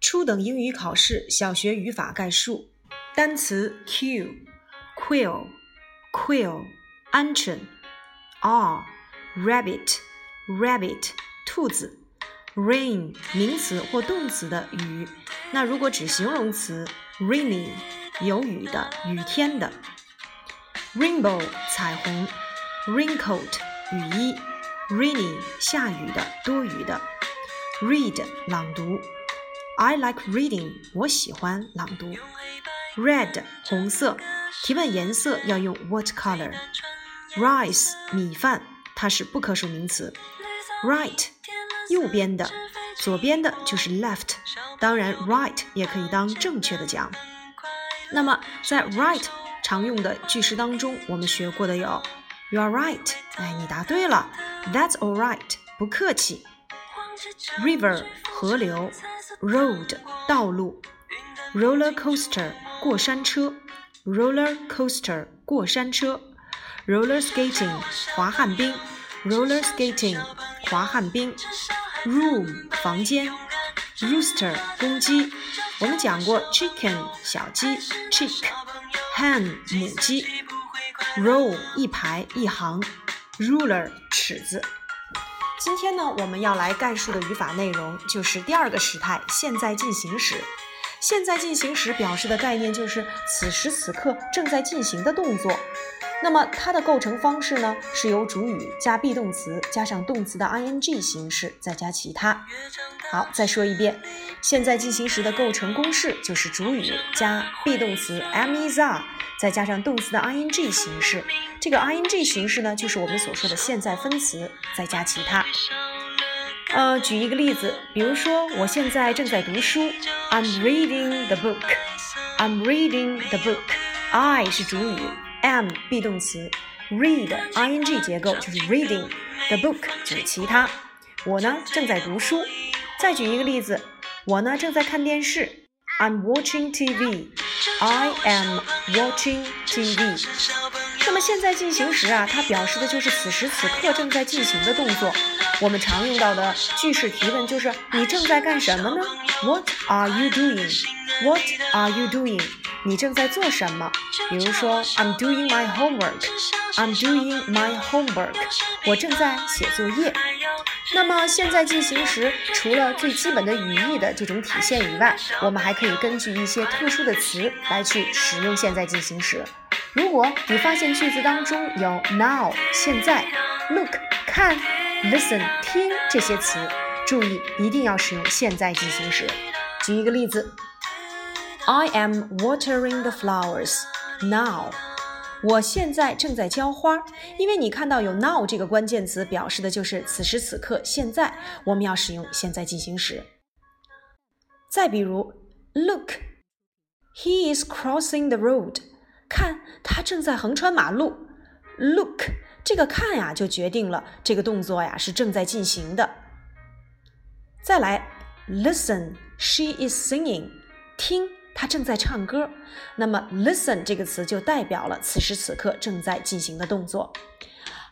初等英语考试小学语法概述。单词 q quill quill 鹌鹑 r rabbit rabbit 兔子 rain 名词或动词的雨。那如果指形容词 rainy 有雨的雨天的 rainbow 彩虹 raincoat 雨衣 rainy 下雨的多雨的 read 朗读 I like reading 我喜欢朗读 red 红色，提问颜色要用 what color。rice 米饭，它是不可数名词。right 右边的，左边的就是 left，当然 right 也可以当正确的讲。那么在 right 常用的句式当中，我们学过的有 you are right，哎，你答对了。That's all right，不客气。river 河流，road 道路，roller coaster。过山车，roller coaster，过山车，roller skating，滑旱冰，roller skating，滑旱冰，room，房间，rooster，公鸡。我们讲过 chicken，小鸡，chick，hen，母鸡，row，一排一行，ruler，尺子。今天呢，我们要来概述的语法内容就是第二个时态，现在进行时。现在进行时表示的概念就是此时此刻正在进行的动作。那么它的构成方式呢，是由主语加 be 动词加上动词的 ing 形式，再加其他。好，再说一遍，现在进行时的构成公式就是主语加 be 动词 am is are，再加上动词的 ing 形式。这个 ing 形式呢，就是我们所说的现在分词，再加其他。呃，举一个例子，比如说我现在正在读书，I'm reading the book。I'm reading the book。I 是主语，am be 动词，read ing 结构就是 reading，the book 就是其他。我呢正在读书。再举一个例子，我呢正在看电视，I'm watching TV。I am watching TV。那么现在进行时啊，它表示的就是此时此刻正在进行的动作。我们常用到的句式提问就是你正在干什么呢？What are you doing? What are you doing? 你正在做什么？比如说，I'm doing my homework. I'm doing my homework. 我正在写作业。那么现在进行时，除了最基本的语义的这种体现以外，我们还可以根据一些特殊的词来去使用现在进行时。如果你发现句子当中有 now 现在，look 看。Listen，听这些词，注意一定要使用现在进行时。举一个例子，I am watering the flowers now。我现在正在浇花。因为你看到有 now 这个关键词，表示的就是此时此刻，现在我们要使用现在进行时。再比如，Look，he is crossing the road。看，他正在横穿马路。Look。这个看呀，就决定了这个动作呀是正在进行的。再来，listen，she is singing，听，他正在唱歌。那么，listen 这个词就代表了此时此刻正在进行的动作。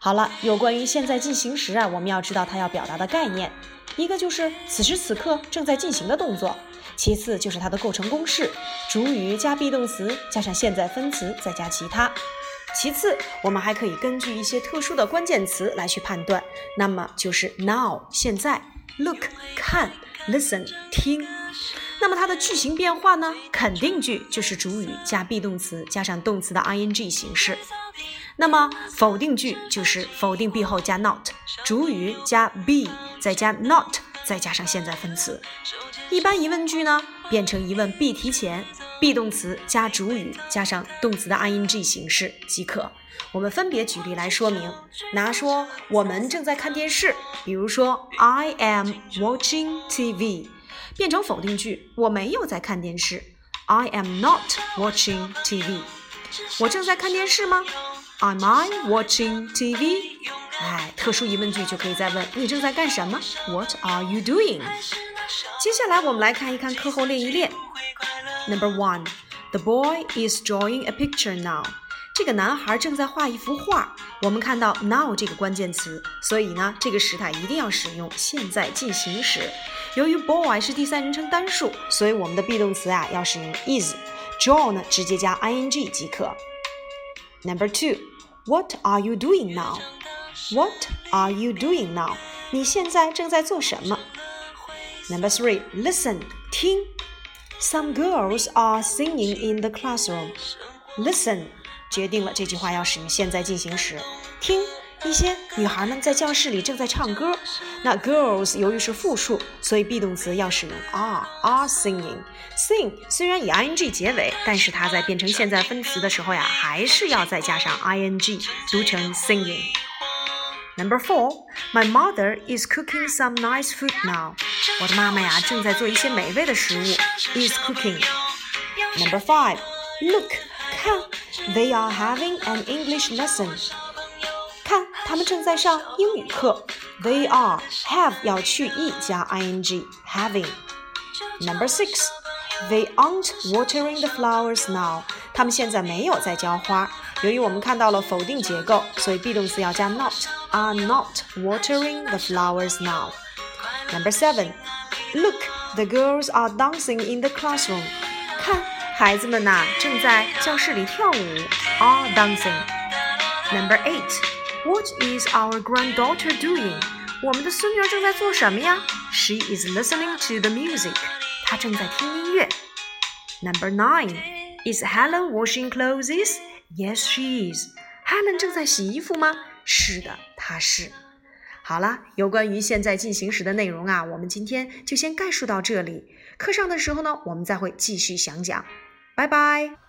好了，有关于现在进行时啊，我们要知道它要表达的概念，一个就是此时此刻正在进行的动作，其次就是它的构成公式：主语加 be 动词加上现在分词再加其他。其次，我们还可以根据一些特殊的关键词来去判断，那么就是 now 现在，look 看，listen 听。那么它的句型变化呢？肯定句就是主语加 be 动词加上动词的 ing 形式。那么否定句就是否定 be 后加 not，主语加 be 再加 not 再加上现在分词。一般疑问句呢，变成疑问 be 提前。be 动词加主语加上动词的 ing 形式即可。我们分别举例来说明。拿说我们正在看电视，比如说 I am watching TV，变成否定句，我没有在看电视。I am not watching TV。我正在看电视吗？Am I watching TV？哎，特殊疑问句就可以再问你正在干什么？What are you doing？接下来我们来看一看课后练一练。Number one, the boy is drawing a picture now. 这个男孩正在画一幅画。我们看到 now 这个关键词，所以呢，这个时态一定要使用现在进行时。由于 boy 是第三人称单数，所以我们的 be 动词啊要使用 is。draw 呢直接加 ing 即可。Number two, what are you doing now? What are you doing now? 你现在正在做什么？Number three, listen 听。Some girls are singing in the classroom. Listen 决定了这句话要使用现在进行时。听，一些女孩们在教室里正在唱歌。那 girls 由于是复数，所以 be 动词要使用 are are singing。sing 虽然以 ing 结尾，但是它在变成现在分词的时候呀，还是要再加上 ing，读成 singing。Number four, my mother is cooking some nice food now. 我的妈妈呀正在做一些美味的食物。is cooking. Number five, look, 看，they are having an English lesson. 看，他们正在上英语课。They are have 要去 e 加 ing having. Number six, they aren't watering the flowers now. 他们现在没有在浇花。由于我们看到了否定结构，所以 be 动词要加 not。Are not watering the flowers now. Number seven. Look, the girls are dancing in the classroom. 看，孩子们呐，正在教室里跳舞。Are dancing. Number eight. What is our granddaughter doing? 我们的孙女正在做什么呀？She is listening to the music. 她正在听音乐。Number nine. Is Helen washing clothes? Yes, she is. Helen 正在洗衣服吗？是的，她是。好了，有关于现在进行时的内容啊，我们今天就先概述到这里。课上的时候呢，我们再会继续详讲。拜拜。